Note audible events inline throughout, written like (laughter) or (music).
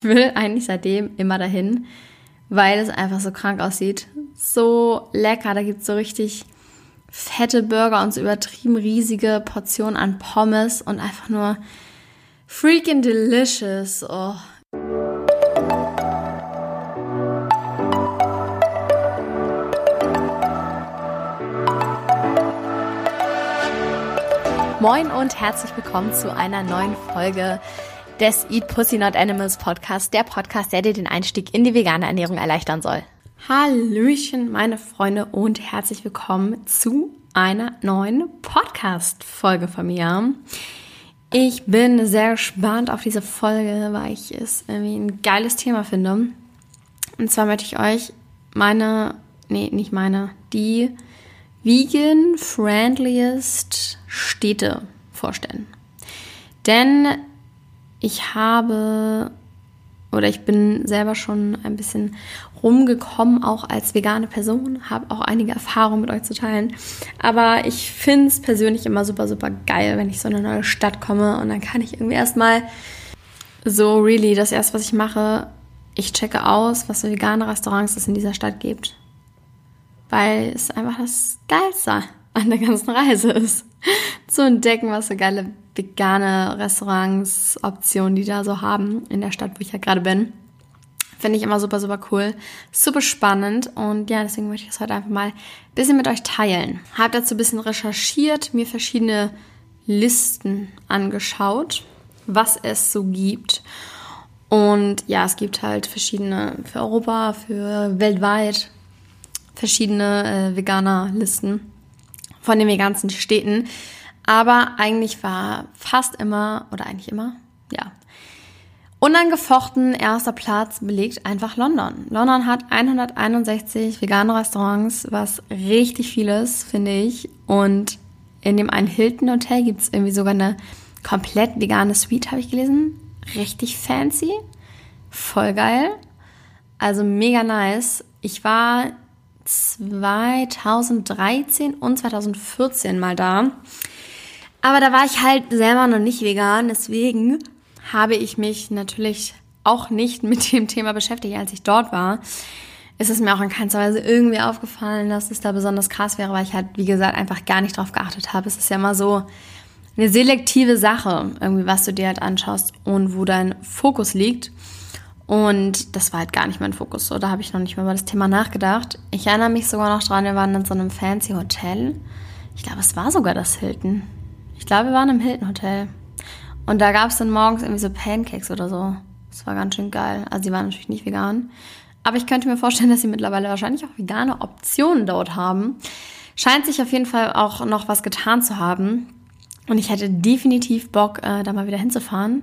Ich will eigentlich seitdem immer dahin, weil es einfach so krank aussieht. So lecker, da gibt es so richtig fette Burger und so übertrieben riesige Portionen an Pommes und einfach nur freaking delicious. Oh. Moin und herzlich willkommen zu einer neuen Folge des Eat Pussy Not Animals Podcast, der Podcast, der dir den Einstieg in die vegane Ernährung erleichtern soll. Hallöchen, meine Freunde und herzlich willkommen zu einer neuen Podcast-Folge von mir. Ich bin sehr gespannt auf diese Folge, weil ich es irgendwie ein geiles Thema finde. Und zwar möchte ich euch meine, nee, nicht meine, die vegan-friendliest Städte vorstellen. Denn ich habe oder ich bin selber schon ein bisschen rumgekommen, auch als vegane Person, habe auch einige Erfahrungen mit euch zu teilen. Aber ich finde es persönlich immer super, super geil, wenn ich so in eine neue Stadt komme und dann kann ich irgendwie erstmal so really das erste, was ich mache, ich checke aus, was für vegane Restaurants es in dieser Stadt gibt. Weil es einfach das Geilste an der ganzen Reise ist. (laughs) Zu entdecken, was so geile vegane Restaurants, Optionen, die da so haben in der Stadt, wo ich ja gerade bin. Finde ich immer super, super cool. Super spannend. Und ja, deswegen möchte ich das heute einfach mal ein bisschen mit euch teilen. Habe dazu ein bisschen recherchiert, mir verschiedene Listen angeschaut, was es so gibt. Und ja, es gibt halt verschiedene für Europa, für weltweit verschiedene äh, Veganer-Listen von den ganzen Städten. Aber eigentlich war fast immer, oder eigentlich immer, ja, unangefochten erster Platz belegt einfach London. London hat 161 vegane Restaurants, was richtig vieles, finde ich. Und in dem einen Hilton Hotel gibt es irgendwie sogar eine komplett vegane Suite, habe ich gelesen. Richtig fancy. Voll geil. Also mega nice. Ich war 2013 und 2014 mal da. Aber da war ich halt selber noch nicht vegan, deswegen habe ich mich natürlich auch nicht mit dem Thema beschäftigt, als ich dort war. Es ist mir auch in keinster Weise irgendwie aufgefallen, dass es da besonders krass wäre, weil ich halt, wie gesagt, einfach gar nicht drauf geachtet habe. Es ist ja immer so eine selektive Sache, irgendwie, was du dir halt anschaust und wo dein Fokus liegt. Und das war halt gar nicht mein Fokus. So, da habe ich noch nicht mal über das Thema nachgedacht. Ich erinnere mich sogar noch dran, wir waren in so einem fancy Hotel. Ich glaube, es war sogar das Hilton. Ich glaube, wir waren im Hilton Hotel. Und da gab es dann morgens irgendwie so Pancakes oder so. Das war ganz schön geil. Also die waren natürlich nicht vegan. Aber ich könnte mir vorstellen, (laughs) dass sie mittlerweile wahrscheinlich auch vegane Optionen dort haben. Scheint sich auf jeden Fall auch noch was getan zu haben. Und ich hätte definitiv Bock, äh, da mal wieder hinzufahren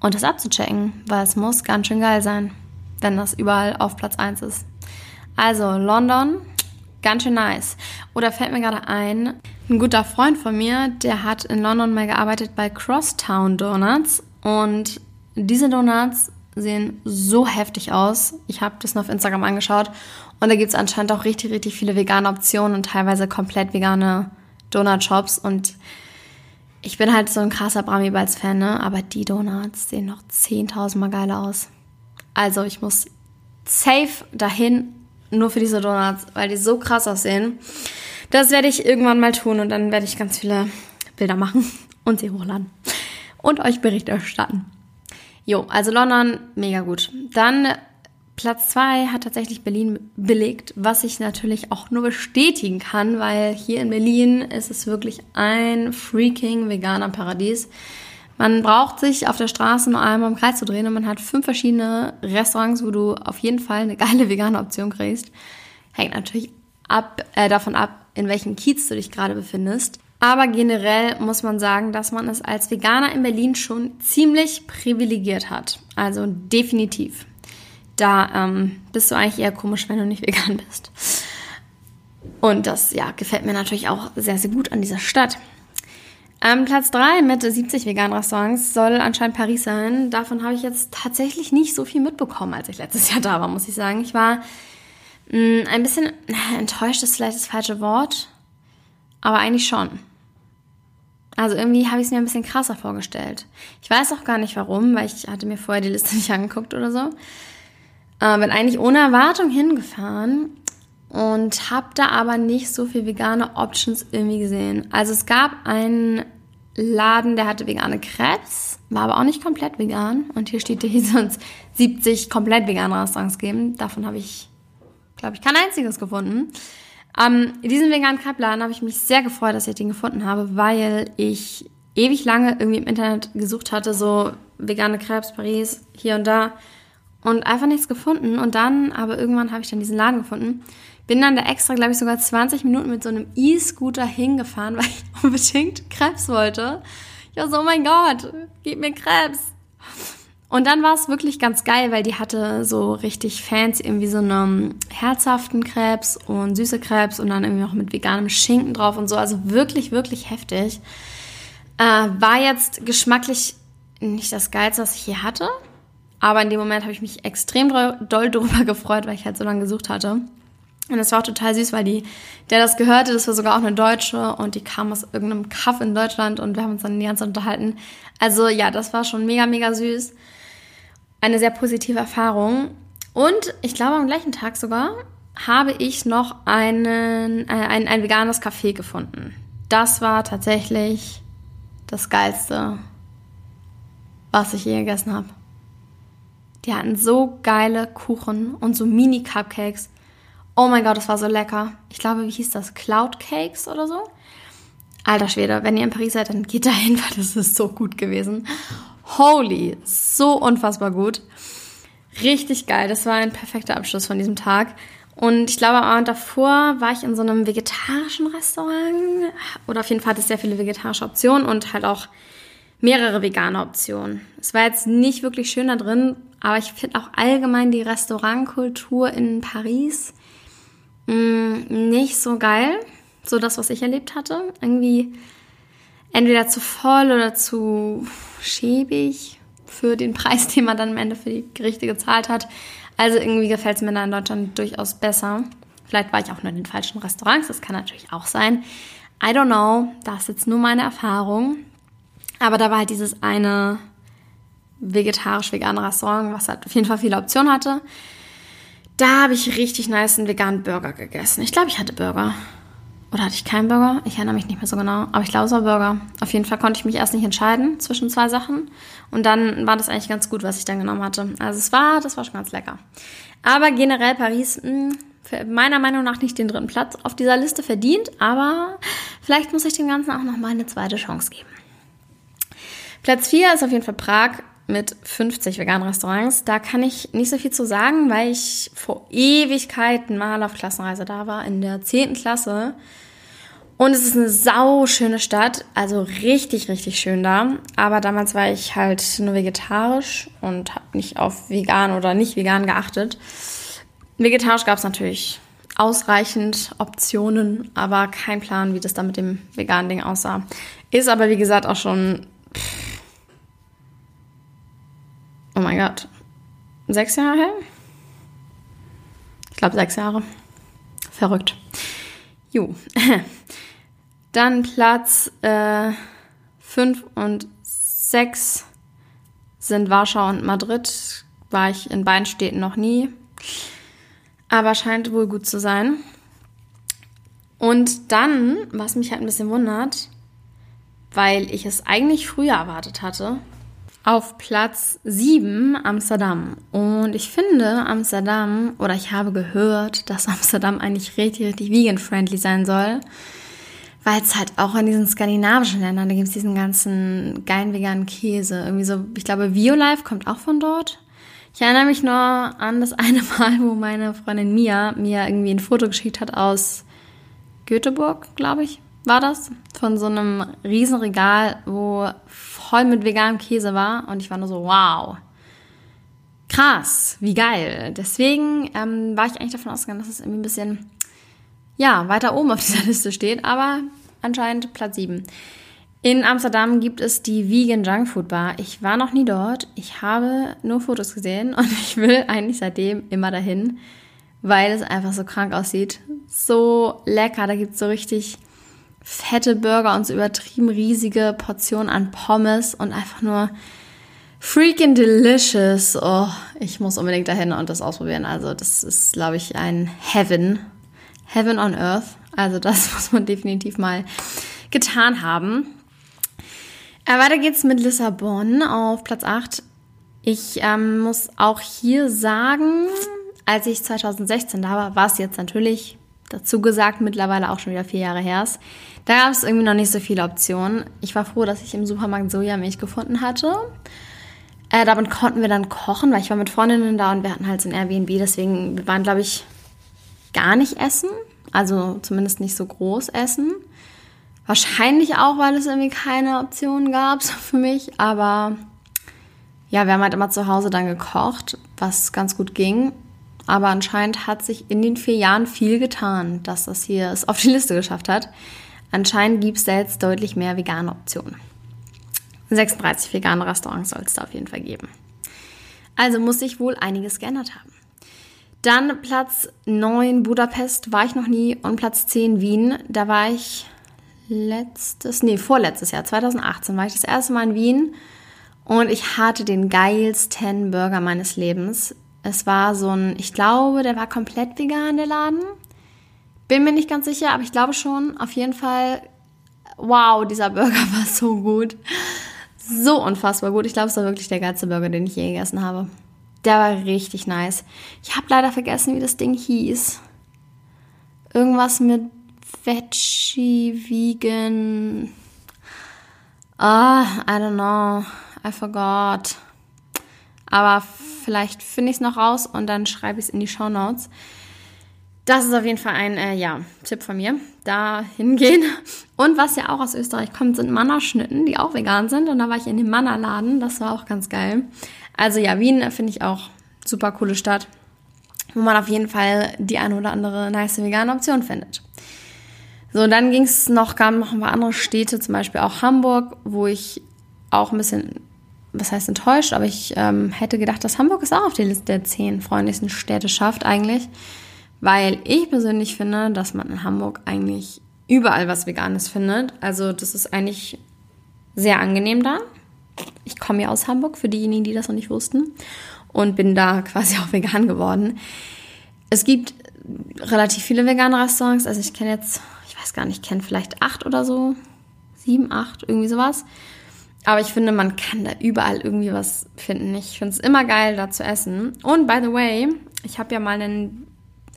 und das abzuchecken, weil es muss ganz schön geil sein, wenn das überall auf Platz 1 ist. Also London, ganz schön nice. Oder fällt mir gerade ein, ein guter Freund von mir, der hat in London mal gearbeitet bei Crosstown Donuts und diese Donuts sehen so heftig aus. Ich habe das noch auf Instagram angeschaut und da gibt es anscheinend auch richtig, richtig viele vegane Optionen und teilweise komplett vegane Donut-Shops und ich bin halt so ein krasser Brami Balls Fan, ne? aber die Donuts sehen noch 10.000 Mal geiler aus. Also ich muss safe dahin, nur für diese Donuts, weil die so krass aussehen. Das werde ich irgendwann mal tun und dann werde ich ganz viele Bilder machen (laughs) und sie hochladen und euch Bericht erstatten. Jo, also London, mega gut. Dann Platz zwei hat tatsächlich Berlin belegt, was ich natürlich auch nur bestätigen kann, weil hier in Berlin ist es wirklich ein freaking veganer Paradies. Man braucht sich auf der Straße nur einmal im Kreis zu drehen und man hat fünf verschiedene Restaurants, wo du auf jeden Fall eine geile (laughs) vegane Option kriegst. Hängt natürlich ab, äh, davon ab, in welchem Kiez du dich gerade befindest. Aber generell muss man sagen, dass man es als Veganer in Berlin schon ziemlich privilegiert hat. Also definitiv. Da ähm, bist du eigentlich eher komisch, wenn du nicht (laughs) vegan bist. Und das ja, gefällt mir natürlich auch sehr, sehr gut an dieser Stadt. Ähm, Platz 3 mit 70 veganen Restaurants soll anscheinend Paris sein. Davon habe ich jetzt tatsächlich nicht so viel mitbekommen, als ich letztes Jahr da war, muss ich sagen. Ich war ein bisschen (laughs) enttäuscht ist vielleicht das falsche Wort, aber eigentlich schon. Also irgendwie habe ich es mir ein bisschen krasser vorgestellt. Ich weiß auch gar nicht warum, weil ich hatte mir vorher die Liste (laughs) nicht angeguckt oder so. Äh, bin eigentlich ohne Erwartung hingefahren und habe da aber nicht so viel vegane Options irgendwie gesehen. Also es gab einen Laden, der hatte vegane Krebs, war aber auch nicht komplett vegan. Und hier steht, hier (laughs) sonst 70 komplett vegane Restaurants geben. Davon habe ich, glaube ich, kein einziges gefunden. Ähm, in diesem veganen Crepe-Laden habe ich mich sehr gefreut, dass ich den gefunden habe, weil ich ewig lange irgendwie im Internet gesucht hatte, so vegane Crepes, Paris, hier und da und einfach nichts gefunden. Und dann, aber irgendwann habe ich dann diesen Laden gefunden. Bin dann da extra, glaube ich, sogar 20 Minuten mit so einem E-Scooter hingefahren, (laughs) weil ich unbedingt Krebs wollte. Ich war so, oh mein Gott, gib mir Krebs. Und dann war es wirklich ganz geil, weil die hatte so richtig fancy irgendwie so einen herzhaften Krebs und süße Krebs und dann irgendwie auch mit veganem Schinken drauf und so. Also wirklich, wirklich heftig. Äh, war jetzt geschmacklich nicht das Geilste, was ich hier hatte. Aber in dem Moment habe ich mich extrem doll drüber (laughs) gefreut, weil ich halt so lange gesucht hatte. Und es war auch total süß, weil die, der das gehörte, das war sogar auch eine Deutsche und die kam aus irgendeinem Kaff in Deutschland und wir haben uns dann die ganze Zeit unterhalten. Also ja, das war schon mega, mega süß eine sehr positive Erfahrung. Und ich glaube, am gleichen Tag sogar habe ich noch einen, äh, ein, ein veganes Café gefunden. Das war tatsächlich das Geilste, was ich je gegessen habe. Die hatten so geile Kuchen und so Mini-Cupcakes. Oh mein Gott, das war so lecker. Ich glaube, wie hieß das? Cloud Cakes oder so? Alter Schwede, wenn ihr in Paris seid, dann geht da hin, (laughs) weil das ist so gut gewesen. Holy, so unfassbar gut. Richtig geil. Das war ein perfekter Abschluss von diesem Tag. Und ich glaube, am Abend davor war ich in so einem vegetarischen Restaurant. Oder auf jeden Fall hatte es sehr viele vegetarische Optionen und halt auch mehrere vegane Optionen. Es war jetzt nicht wirklich schön da drin, aber ich finde auch allgemein die Restaurantkultur in Paris mh, mm, nicht so geil. So das, was ich erlebt hatte. Irgendwie entweder zu voll oder zu schäbig für den Preis, (laughs) den man dann am Ende für die Gerichte gezahlt hat. Also irgendwie gefällt es mir da in Deutschland durchaus besser. Vielleicht war ich auch nur in den falschen Restaurants, das kann natürlich auch sein. I don't know, das ist jetzt nur meine Erfahrung. Aber da war halt dieses eine vegetarisch-vegane Restaurant, was halt auf jeden Fall viele Optionen hatte. Da habe ich richtig nice einen veganen Burger gegessen. Ich glaube, ich hatte Burger. Oder hatte ich keinen Burger? Ich erinnere mich nicht mehr so genau. Aber ich glaube, es war Burger. Auf jeden Fall konnte ich mich erst nicht entscheiden zwischen zwei Sachen. Und dann war das eigentlich ganz gut, was ich dann genommen hatte. Also es war, das war schon ganz lecker. Aber generell Paris, mh, hm, meiner Meinung nach nicht den dritten Platz auf dieser Liste verdient. Aber vielleicht muss ich dem Ganzen auch nochmal eine zweite Chance geben. Platz 4 ist auf jeden Fall Prag mit 50 veganen Restaurants. Da kann ich nicht so viel zu sagen, weil ich vor Ewigkeiten mal auf Klassenreise da war, in der 10. Klasse. Und es ist eine sau schöne Stadt, also richtig, richtig schön da. Aber damals war ich halt nur vegetarisch und habe nicht auf vegan oder nicht vegan geachtet. Vegetarisch gab es natürlich ausreichend Optionen, aber kein Plan, wie das da mit dem veganen Ding aussah. Ist aber wie gesagt auch schon pff, oh mein Gott, sechs Jahre her? Ich glaube sechs Jahre. Verrückt. Jo. (laughs) Dann Platz äh, fünf und sechs sind Warschau und Madrid. War ich in beiden Städten noch nie. Aber scheint wohl gut zu sein. Und dann, was mich halt ein bisschen wundert, weil ich es eigentlich früher erwartet hatte, auf Platz 7 Amsterdam. Und ich finde Amsterdam, oder ich habe gehört, dass Amsterdam eigentlich richtig, richtig vegan-friendly sein soll. Weil es halt auch in diesen skandinavischen Ländern, da gibt es diesen ganzen geilen veganen Käse. Irgendwie so, ich glaube, Violife kommt auch von dort. Ich erinnere mich nur an das eine Mal, wo meine Freundin Mia mir irgendwie ein Foto geschickt hat aus Göteborg, glaube ich, war das. Von so einem Riesenregal, wo voll mit veganem Käse war und ich war nur so, wow. Krass, wie geil. Deswegen ähm, war ich eigentlich davon ausgegangen, dass es irgendwie ein bisschen, ja, weiter oben auf dieser (laughs) Liste steht, aber anscheinend Platz 7. In Amsterdam gibt es die Vegan Junk Food Bar. Ich war noch nie dort. Ich habe nur Fotos gesehen (laughs) und ich will eigentlich seitdem immer dahin, weil es einfach so krank aussieht. So lecker. Da gibt es so richtig fette Burger und so übertrieben riesige Portionen an Pommes und einfach nur freaking delicious. Oh, ich muss unbedingt dahin und das ausprobieren. Also das ist, glaube ich, ein Heaven. Heaven on Earth. Also das (laughs) muss man definitiv mal getan haben. Äh, weiter geht's mit Lissabon auf Platz 8. Ich ähm, muss auch hier sagen, als ich 2016 da war, war es jetzt natürlich dazu gesagt, mittlerweile auch schon wieder vier Jahre her ist. Da gab es irgendwie noch nicht so viele Optionen. Ich war froh, dass ich im Supermarkt Sojamilch gefunden hatte. Äh, damit konnten wir dann kochen, weil ich war mit Freundinnen da und wir hatten halt so ein Airbnb, deswegen wir waren, glaube ich, gar nicht essen. Also zumindest nicht so groß essen. Wahrscheinlich auch, weil es irgendwie keine Optionen gab (laughs) für mich, aber ja, wir haben halt immer zu Hause dann gekocht, was ganz gut ging. Aber anscheinend hat sich in den vier Jahren viel getan, dass das hier es auf die Liste geschafft hat. Anscheinend gibt es da jetzt deutlich mehr vegane Optionen. 36 vegane Restaurants soll es da auf jeden Fall geben. Also muss sich wohl einiges geändert haben. Dann Platz 9 Budapest war ich noch nie und Platz 10 Wien. Da war ich letztes, nee, vorletztes Jahr, 2018 war ich das erste Mal in Wien und ich hatte den geilsten Burger meines Lebens. Es war so ein, ich glaube, der war komplett vegan, der Laden. Bin mir nicht ganz sicher, aber ich glaube schon. Auf jeden Fall, wow, dieser Burger (laughs) war so gut. So unfassbar gut. Ich glaube, es war wirklich der geilste Burger, den ich je gegessen habe. Der war richtig nice. Ich habe leider vergessen, wie das Ding hieß. Irgendwas mit Veggie, Vegan. Ah, I don't know. I forgot. Aber vielleicht finde ich es noch raus und dann schreibe ich es in die Show Notes. Das ist auf jeden Fall ein äh, ja, Tipp von mir. Da hingehen. Und was ja auch aus Österreich kommt, sind Mannerschnitten, die auch vegan sind. Und da war ich in dem Mannerladen. Das war auch ganz geil. Also ja, Wien finde ich auch super coole Stadt, wo man auf jeden Fall die eine oder andere nice vegane Option findet. So, dann ging es noch, kamen noch ein paar andere Städte, zum Beispiel auch Hamburg, wo ich auch ein bisschen was heißt enttäuscht, aber ich ähm, hätte gedacht, dass Hamburg es auch auf die Liste der zehn freundlichsten Städte schafft eigentlich, weil ich persönlich finde, dass man in Hamburg eigentlich überall was Veganes findet. Also das ist eigentlich sehr angenehm da. Ich komme ja aus Hamburg, für diejenigen, die das noch nicht wussten, und bin da (laughs) quasi auch vegan geworden. Es gibt relativ viele vegane Restaurants, also ich kenne jetzt, ich weiß gar nicht, kenne vielleicht acht oder so, sieben, acht, irgendwie sowas. Aber ich finde, man kann da überall irgendwie was finden. Ich finde es immer geil, da zu essen. Und by the way, ich habe ja mal einen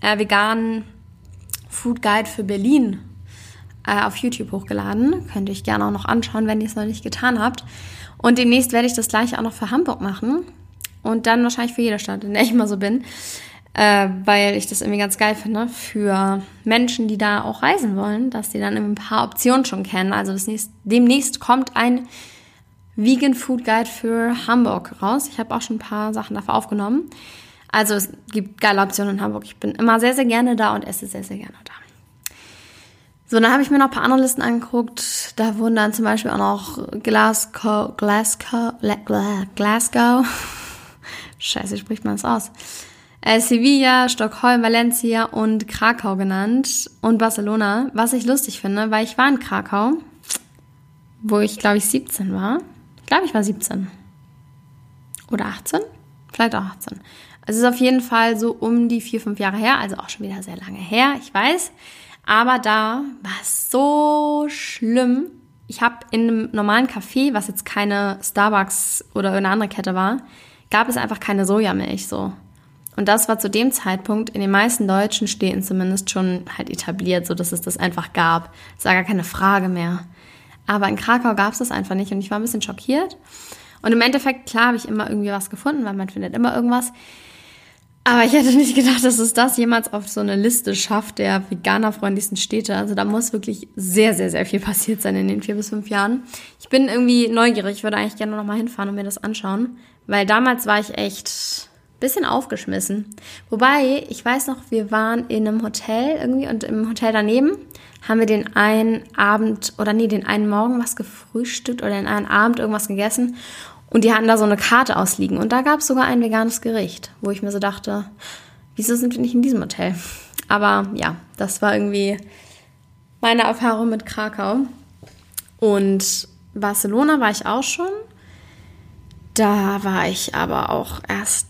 äh, veganen Food Guide für Berlin äh, auf YouTube hochgeladen. Könnt ihr euch gerne auch noch anschauen, wenn ihr es noch nicht getan habt. Und demnächst werde ich das gleiche auch noch für Hamburg machen. Und dann wahrscheinlich für jede Stadt, in der ich immer so bin. Äh, weil ich das irgendwie ganz geil finde für Menschen, die da auch reisen wollen, dass die dann ein paar Optionen schon kennen. Also nächst, demnächst kommt ein Vegan Food Guide für Hamburg raus. Ich habe auch schon ein paar Sachen dafür aufgenommen. Also es gibt geile Optionen in Hamburg. Ich bin immer sehr, sehr gerne da und esse sehr, sehr gerne da. So, dann habe ich mir noch ein paar andere Listen angeguckt. Da wurden dann zum Beispiel auch noch Glasgow, Glasgow, Glasgow. (laughs) Scheiße, spricht man es aus? Äh, Sevilla, Stockholm, Valencia und Krakau genannt und Barcelona. Was ich lustig finde, weil ich war in Krakau, wo ich glaube ich 17 war glaube, ich war 17. Oder 18? Vielleicht auch 18. Also es ist auf jeden Fall so um die vier, fünf Jahre her, also auch schon wieder sehr lange her, ich weiß. Aber da war es so schlimm. Ich habe in einem normalen Café, was jetzt keine Starbucks oder eine andere Kette war, gab es einfach keine Sojamilch so. Und das war zu dem Zeitpunkt in den meisten deutschen Städten zumindest schon halt etabliert, so dass es das einfach gab. Das war gar keine Frage mehr. Aber in Krakau gab es das einfach nicht und ich war ein bisschen schockiert. Und im Endeffekt, klar, habe ich immer irgendwie was gefunden, weil man findet immer irgendwas. Aber ich hätte nicht gedacht, dass es das jemals auf so eine Liste schafft der veganerfreundlichsten Städte. Also da muss wirklich sehr, sehr, sehr viel passiert sein in den vier bis fünf Jahren. Ich bin irgendwie neugierig. Ich würde eigentlich gerne noch mal hinfahren und mir das anschauen. Weil damals war ich echt bisschen aufgeschmissen. Wobei, ich weiß noch, wir waren in einem Hotel irgendwie und im Hotel daneben haben wir den einen Abend oder nee, den einen Morgen was gefrühstückt oder den einen Abend irgendwas gegessen und die hatten da so eine Karte ausliegen und da gab es sogar ein veganes Gericht, wo ich mir so dachte, wieso sind wir nicht in diesem Hotel? Aber ja, das war irgendwie meine Erfahrung mit Krakau. Und Barcelona war ich auch schon. Da war ich aber auch erst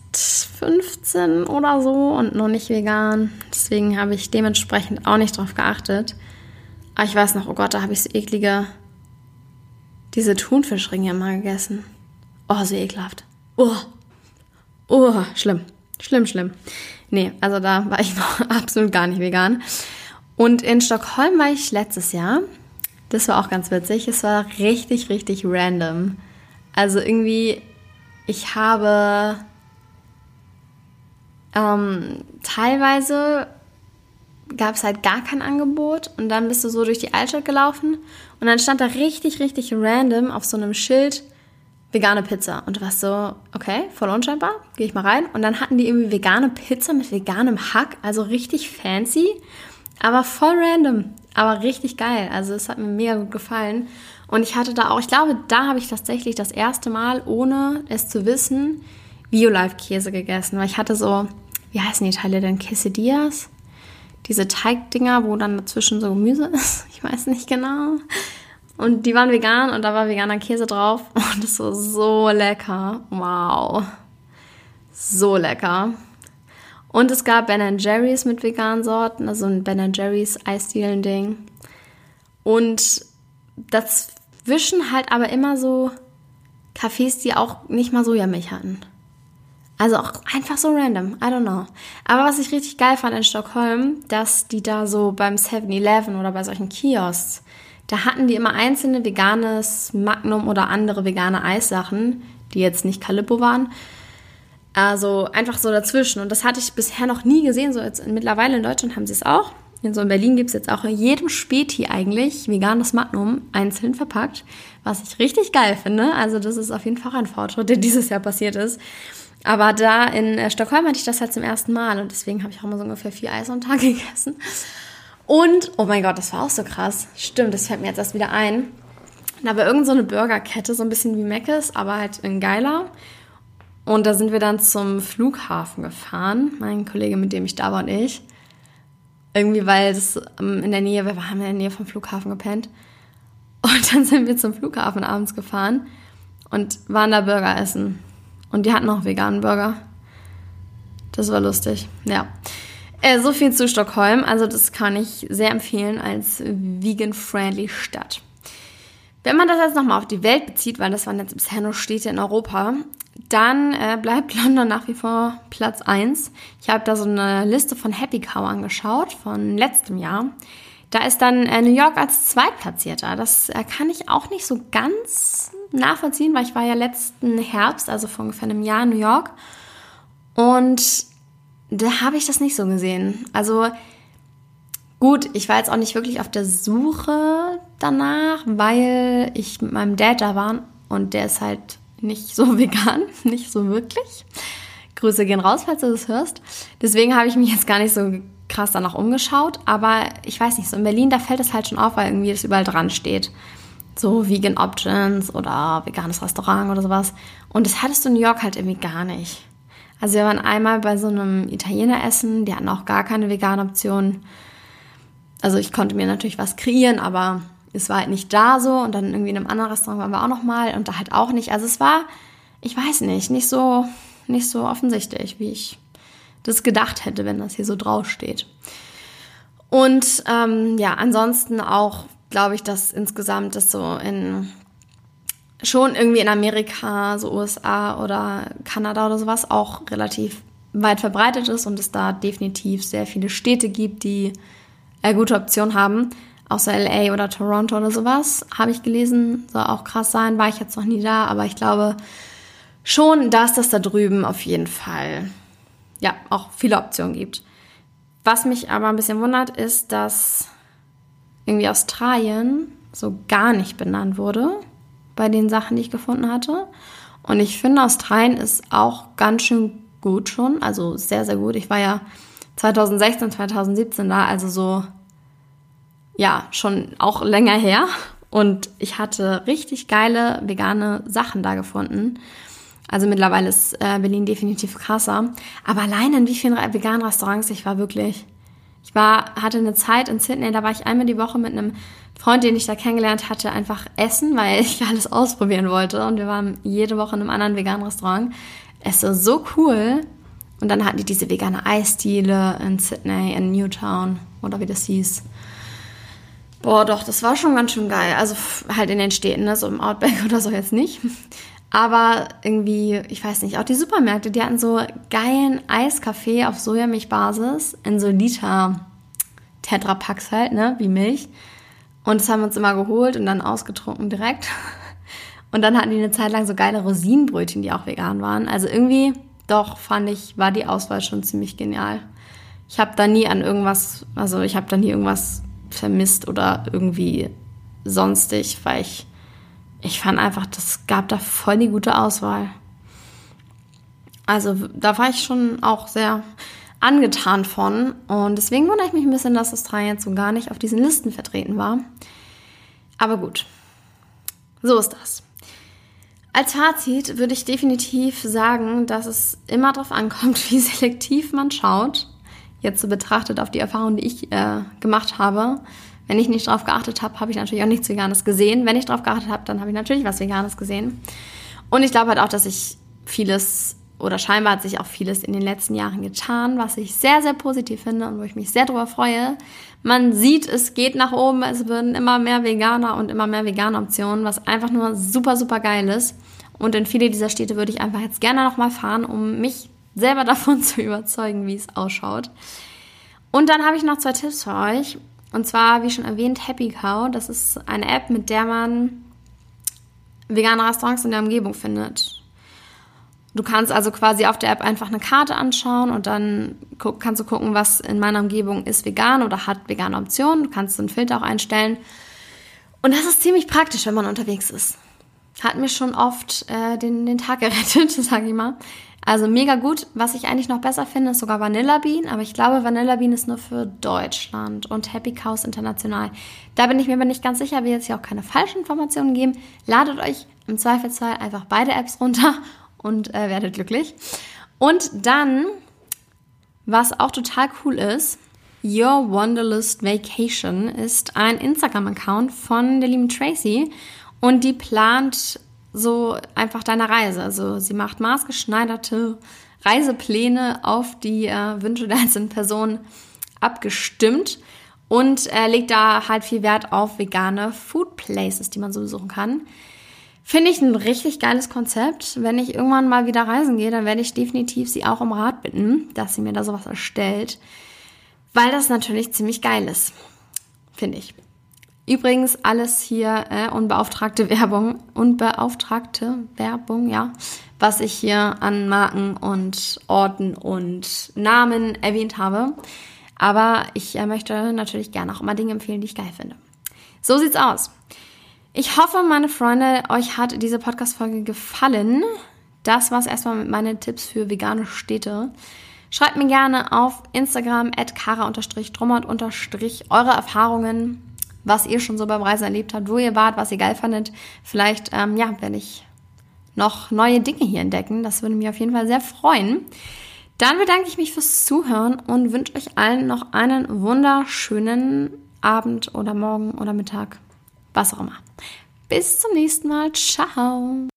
15 oder so und noch nicht vegan. Deswegen habe ich dementsprechend auch nicht drauf geachtet. Aber ich weiß noch, oh Gott, da habe ich so eklige, diese Thunfischringe immer gegessen. Oh, so ekelhaft. Oh, oh, schlimm. Schlimm, schlimm. Nee, also da war ich (laughs) noch absolut gar nicht vegan. Und in Stockholm war ich letztes Jahr. Das war auch ganz witzig. Es war richtig, richtig random. Also irgendwie, ich habe ähm, teilweise gab es halt gar kein Angebot und dann bist du so durch die Altstadt gelaufen und dann stand da richtig, richtig random auf so einem Schild vegane Pizza. Und du warst so, okay, voll unscheinbar, gehe ich mal rein. Und dann hatten die irgendwie vegane Pizza mit veganem Hack, also richtig fancy, aber voll random, aber richtig geil. Also es hat mir mega gut gefallen. Und ich hatte da auch, ich glaube, da habe ich tatsächlich das erste Mal, ohne es zu wissen, Bio-Life-Käse gegessen. Weil ich hatte so, wie heißen die Teile denn? Quesadillas? Diese Teigdinger, wo dann dazwischen so Gemüse (laughs) ist. Ich weiß nicht genau. Und die waren vegan und da war veganer Käse drauf. (laughs) Und das war so lecker. Wow. So lecker. Und es gab Ben Jerry's mit veganen Sorten, also ein Ben Jerry's Eisdielen-Ding. Und dazwischen halt aber immer so Cafés, die auch nicht mal Sojamilch hatten. Also auch einfach so random, I don't know. Aber was ich richtig geil fand in Stockholm, dass die da so beim 7-Eleven oder bei solchen Kiosks da hatten die immer einzelne veganes Magnum oder andere vegane Eissachen, die jetzt nicht Calippo waren. Also einfach so dazwischen. Und das hatte ich bisher noch nie gesehen. So jetzt mittlerweile in Deutschland haben sie es auch. In so in Berlin gibt es jetzt auch in jedem Späti eigentlich veganes Magnum einzeln verpackt, was ich richtig geil finde. Also das ist auf jeden Fall ein Fortschritt, der dieses Jahr passiert ist. Aber da in äh, Stockholm hatte ich das halt zum ersten Mal und deswegen habe ich auch immer so ungefähr vier Eis am Tag (laughs) gegessen. Und, oh mein Gott, das war auch so krass. Stimmt, das fällt mir jetzt erst wieder ein. Da war irgend so eine Burgerkette, so ein bisschen wie Mc's, aber halt in geiler. Und da sind wir dann zum Flughafen gefahren, mein Kollege, mit dem ich da war und ich. Irgendwie, weil es ähm, in der Nähe, wir haben in der Nähe vom Flughafen gepennt. Und dann sind wir zum Flughafen abends gefahren und waren da Burger essen. Und die hatten auch veganen Burger. Das war lustig, ja. Äh, so viel zu Stockholm. Also das kann ich sehr empfehlen als vegan-friendly Stadt. Wenn man das jetzt nochmal auf die Welt bezieht, weil das waren jetzt bisher nur Städte in Europa, dann äh, bleibt (laughs) London nach wie vor Platz 1. Ich habe da so eine Liste von Happy Cow angeschaut von letztem Jahr. Da ist dann äh, New York als Zweitplatzierter. Das äh, kann ich auch nicht so ganz nachvollziehen, weil ich war ja letzten Herbst, also vor ungefähr einem Jahr in New York. Und da habe ich das nicht so gesehen. Also gut, ich war jetzt auch nicht wirklich auf der Suche danach, weil ich mit meinem Dad da war und der ist halt nicht so (laughs) vegan, nicht so wirklich. Grüße gehen raus, falls du das hörst. Deswegen habe ich mich jetzt gar nicht so krass danach umgeschaut, aber ich weiß nicht, so in Berlin, da fällt es halt schon auf, weil irgendwie das überall dran steht. So Vegan Options oder veganes Restaurant oder sowas. Und das hattest du in New York halt irgendwie gar nicht. Also wir waren einmal bei so einem Italiener essen, die hatten auch gar keine vegane Option. Also ich konnte mir natürlich was kreieren, aber es war halt nicht da so. Und dann irgendwie in einem anderen Restaurant waren wir auch noch mal und da halt auch nicht. Also es war, ich weiß nicht, nicht so, nicht so offensichtlich, wie ich das gedacht hätte, wenn das hier so draufsteht. Und ähm, ja, ansonsten auch glaube ich, dass insgesamt das so in schon irgendwie in Amerika, so USA oder Kanada oder sowas auch relativ weit verbreitet ist und es da definitiv sehr viele Städte gibt, die äh, gute Optionen haben. Außer LA oder Toronto oder sowas, habe ich gelesen. Soll auch krass sein, war ich jetzt noch nie da, aber ich glaube schon, dass das da drüben auf jeden Fall ja auch viele Optionen gibt. Was mich aber ein bisschen wundert, ist, dass irgendwie Australien so gar nicht benannt wurde bei den Sachen, die ich gefunden hatte. Und ich finde, Australien ist auch ganz schön gut schon, also sehr, sehr gut. Ich war ja 2016, 2017 da, also so, ja, schon auch länger her. Und ich hatte richtig geile vegane Sachen da gefunden. Also mittlerweile ist äh, Berlin definitiv krasser. Aber alleine in wie vielen veganen Restaurants ich war wirklich, Ich war, hatte eine Zeit in Sydney, da war ich einmal die Woche mit einem Freund, den ich da kennengelernt hatte, einfach essen, weil ich (laughs) alles ausprobieren wollte. Und wir waren jede Woche in einem anderen veganen Restaurant. Es war so cool. Und dann hatten die diese vegane Eisdiele in Sydney, in Newtown oder wie das hieß. Boah, doch, das war schon ganz schön geil. Also halt in den Städten, ne? so im Outback (laughs) oder so jetzt nicht. Aber irgendwie, ich weiß nicht, auch die Supermärkte, die hatten so geilen Eiskaffee auf Sojamilchbasis in so Liter Tetrapacks halt, ne, wie Milch. Und das haben wir uns immer geholt und dann ausgetrunken direkt. (laughs) Und dann hatten die eine Zeit lang so geile Rosinenbrötchen, die auch vegan waren. Also irgendwie, doch, fand ich, war die Auswahl schon ziemlich genial. Ich habe da nie an irgendwas, also ich habe da nie irgendwas vermisst oder irgendwie sonstig, weil ich, ich fand einfach, das gab da voll die gute Auswahl. Also da war ich schon auch sehr angetan von und deswegen wundere ich mich ein bisschen, dass Australien so gar nicht auf diesen Listen vertreten war. Aber gut, so ist das. Als Fazit würde ich definitiv sagen, dass es immer darauf ankommt, (laughs) wie selektiv man schaut jetzt so betrachtet auf die Erfahrung, die ich äh, gemacht habe. Wenn ich nicht darauf geachtet habe, habe ich natürlich auch nichts Veganes gesehen. Wenn ich darauf geachtet habe, dann habe ich natürlich was Veganes gesehen. Und ich glaube halt auch, dass ich vieles oder scheinbar hat sich auch vieles in den letzten Jahren getan, was ich sehr, sehr positiv finde und wo ich mich sehr darüber freue. Man sieht, es geht nach oben, es werden immer mehr Veganer und immer mehr vegane Optionen, was einfach nur super, super geil ist. Und in viele dieser Städte würde ich einfach jetzt gerne nochmal fahren, um mich selber (laughs) davon zu überzeugen, wie es ausschaut. Und dann habe ich noch zwei Tipps für euch. Und zwar, wie schon erwähnt, Happy Cow. Das ist eine App, mit der man vegane Restaurants in der Umgebung findet. Du kannst also quasi auf der App einfach eine Karte anschauen und dann kannst du gucken, was in meiner Umgebung ist vegan oder hat vegane Optionen. Du kannst einen Filter auch einstellen. Und das ist ziemlich praktisch, wenn man unterwegs ist. Hat mir schon oft äh, den, den Tag (laughs) gerettet, sage ich mal. Also mega gut. Was ich eigentlich noch besser finde, ist sogar Vanilla Bean. Aber ich glaube, Vanilla Bean ist nur für Deutschland und Happy Cows international. Da bin ich mir aber nicht ganz sicher, will jetzt hier auch keine falschen Informationen geben. Ladet euch im Zweifelsfall einfach beide Apps runter (laughs) und äh, werdet glücklich. Und dann, was auch total cool ist, Your Wanderlust Vacation ist ein Instagram-Account von der lieben Tracy und die plant so einfach deine Reise. Also sie macht maßgeschneiderte Reisepläne auf die äh, Wünsche der einzelnen Person abgestimmt und äh, legt da halt viel Wert auf vegane Food Places, die man so besuchen kann. Finde ich ein richtig geiles Konzept. Wenn ich irgendwann mal wieder reisen gehe, dann werde ich definitiv sie auch um Rat bitten, dass sie mir da sowas erstellt, weil das natürlich ziemlich geil ist, finde ich. Übrigens alles hier äh, unbeauftragte (laughs) Werbung, unbeauftragte Werbung, ja, was ich hier an Marken und Orten und Namen erwähnt habe. Aber ich äh, möchte natürlich gerne auch immer Dinge empfehlen, die ich geil finde. So sieht's aus. Ich hoffe, meine Freunde, euch hat diese Podcast-Folge gefallen. Das war's erstmal mit meinen Tipps für vegane Städte. Schreibt mir gerne auf Instagram at kara-drummert- eure Erfahrungen was ihr schon so beim Reisen erlebt habt, wo ihr wart, was ihr geil fandet. Vielleicht, ähm, ja, werde ich noch neue Dinge hier entdecken. Das würde mich auf jeden Fall sehr freuen. Dann bedanke ich mich fürs Zuhören und wünsche euch allen noch einen wunderschönen Abend oder Morgen oder Mittag, was auch immer. Bis zum nächsten Mal. Ciao.